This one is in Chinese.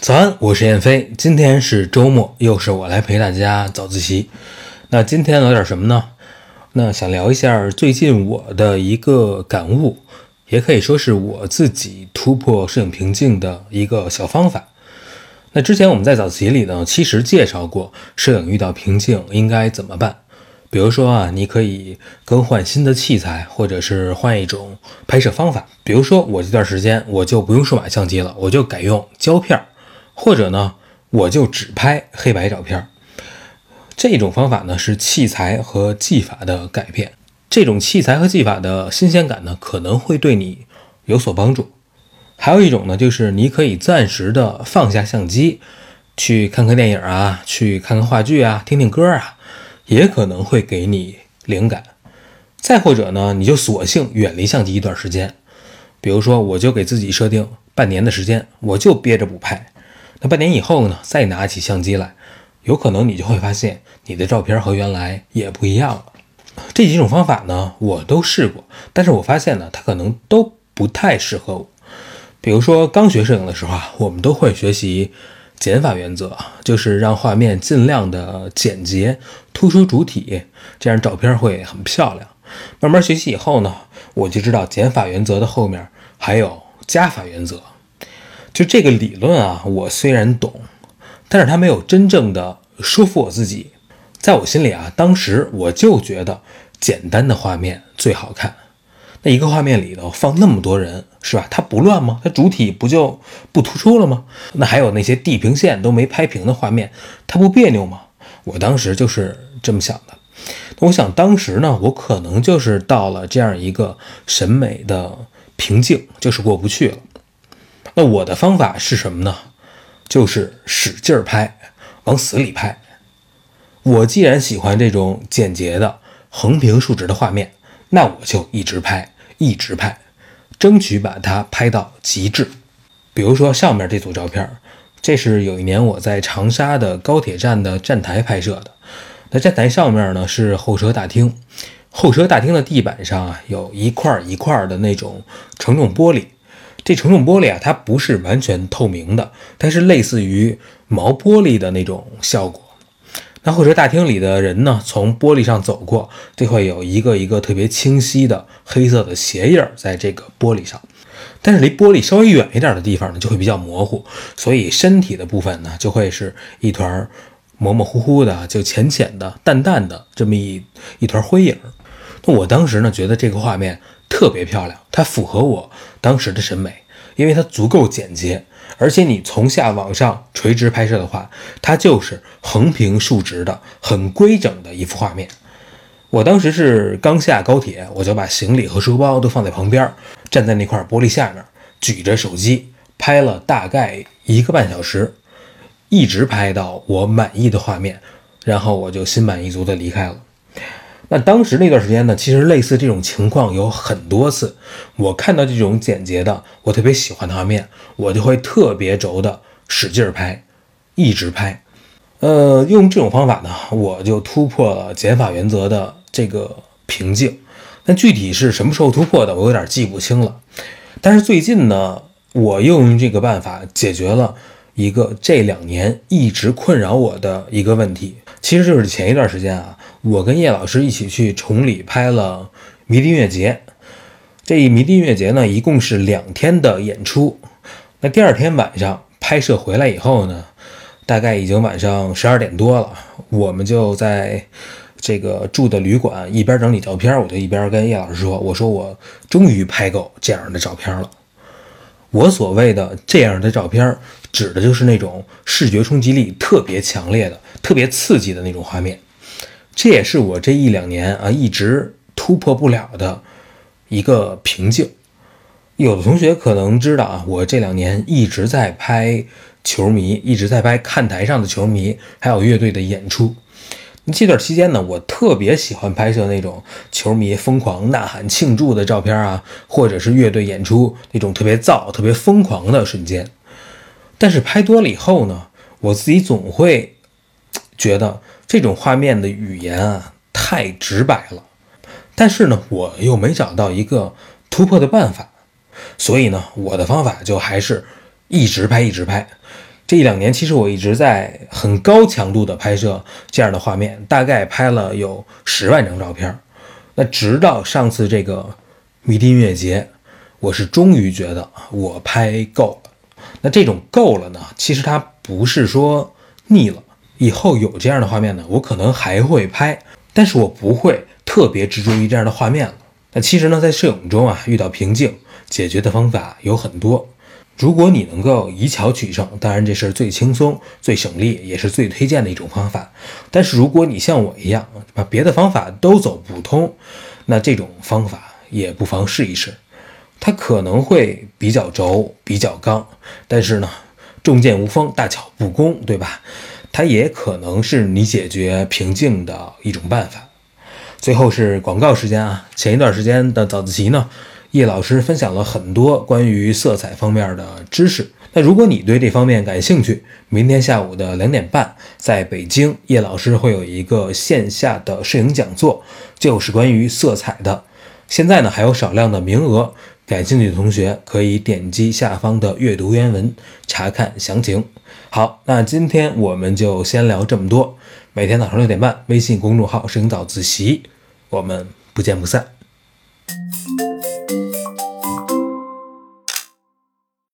早安，我是燕飞。今天是周末，又是我来陪大家早自习。那今天聊点什么呢？那想聊一下最近我的一个感悟，也可以说是我自己突破摄影瓶颈的一个小方法。那之前我们在早自习里呢，其实介绍过摄影遇到瓶颈应该怎么办。比如说啊，你可以更换新的器材，或者是换一种拍摄方法。比如说我这段时间我就不用数码相机了，我就改用胶片儿。或者呢，我就只拍黑白照片。这种方法呢是器材和技法的改变。这种器材和技法的新鲜感呢，可能会对你有所帮助。还有一种呢，就是你可以暂时的放下相机，去看看电影啊，去看看话剧啊，听听歌啊，也可能会给你灵感。再或者呢，你就索性远离相机一段时间。比如说，我就给自己设定半年的时间，我就憋着不拍。那半年以后呢？再拿起相机来，有可能你就会发现你的照片和原来也不一样了。这几种方法呢，我都试过，但是我发现呢，它可能都不太适合我。比如说刚学摄影的时候啊，我们都会学习减法原则，就是让画面尽量的简洁，突出主体，这样照片会很漂亮。慢慢学习以后呢，我就知道减法原则的后面还有加法原则。就这个理论啊，我虽然懂，但是它没有真正的说服我自己。在我心里啊，当时我就觉得简单的画面最好看。那一个画面里头放那么多人，是吧？它不乱吗？它主体不就不突出了吗？那还有那些地平线都没拍平的画面，它不别扭吗？我当时就是这么想的。我想当时呢，我可能就是到了这样一个审美的瓶颈，就是过不去了。那我的方法是什么呢？就是使劲儿拍，往死里拍。我既然喜欢这种简洁的横平竖直的画面，那我就一直拍，一直拍，争取把它拍到极致。比如说上面这组照片，这是有一年我在长沙的高铁站的站台拍摄的。那站台上面呢是候车大厅，候车大厅的地板上啊有一块一块的那种承重玻璃。这承重玻璃啊，它不是完全透明的，它是类似于毛玻璃的那种效果。那候车大厅里的人呢，从玻璃上走过，就会有一个一个特别清晰的黑色的鞋印在这个玻璃上。但是离玻璃稍微远一点的地方呢，就会比较模糊，所以身体的部分呢，就会是一团模模糊糊的，就浅浅的、淡淡的这么一一团灰影。那我当时呢，觉得这个画面。特别漂亮，它符合我当时的审美，因为它足够简洁，而且你从下往上垂直拍摄的话，它就是横平竖直的、很规整的一幅画面。我当时是刚下高铁，我就把行李和书包都放在旁边，站在那块玻璃下面，举着手机拍了大概一个半小时，一直拍到我满意的画面，然后我就心满意足地离开了。那当时那段时间呢，其实类似这种情况有很多次。我看到这种简洁的，我特别喜欢的画面，我就会特别轴的使劲拍，一直拍。呃，用这种方法呢，我就突破了减法原则的这个瓶颈。那具体是什么时候突破的，我有点记不清了。但是最近呢，我又用这个办法解决了一个这两年一直困扰我的一个问题。其实就是前一段时间啊。我跟叶老师一起去崇礼拍了迷笛音乐节。这一迷笛音乐节呢，一共是两天的演出。那第二天晚上拍摄回来以后呢，大概已经晚上十二点多了。我们就在这个住的旅馆一边整理照片，我就一边跟叶老师说：“我说我终于拍够这样的照片了。我所谓的这样的照片，指的就是那种视觉冲击力特别强烈的、特别刺激的那种画面。”这也是我这一两年啊一直突破不了的一个瓶颈。有的同学可能知道啊，我这两年一直在拍球迷，一直在拍看台上的球迷，还有乐队的演出。这段期间呢，我特别喜欢拍摄那种球迷疯狂呐喊庆祝的照片啊，或者是乐队演出那种特别燥、特别疯狂的瞬间。但是拍多了以后呢，我自己总会觉得。这种画面的语言啊，太直白了。但是呢，我又没找到一个突破的办法，所以呢，我的方法就还是一直拍，一直拍，这一两年，其实我一直在很高强度的拍摄这样的画面，大概拍了有十万张照片。那直到上次这个迷笛音乐节，我是终于觉得我拍够了。那这种够了呢，其实它不是说腻了，以后有这样的画面呢，我可能还会拍，但是我不会特别执着于这样的画面了。那其实呢，在摄影中啊，遇到瓶颈，解决的方法有很多。如果你能够以巧取胜，当然这是最轻松、最省力，也是最推荐的一种方法。但是如果你像我一样，把别的方法都走不通，那这种方法也不妨试一试。它可能会比较轴、比较刚，但是呢，重剑无锋，大巧不工，对吧？它也可能是你解决瓶颈的一种办法。最后是广告时间啊，前一段时间的早自习呢。叶老师分享了很多关于色彩方面的知识。那如果你对这方面感兴趣，明天下午的两点半，在北京，叶老师会有一个线下的摄影讲座，就是关于色彩的。现在呢还有少量的名额，感兴趣的同学可以点击下方的阅读原文查看详情。好，那今天我们就先聊这么多。每天早上六点半，微信公众号“摄影早自习”，我们不见不散。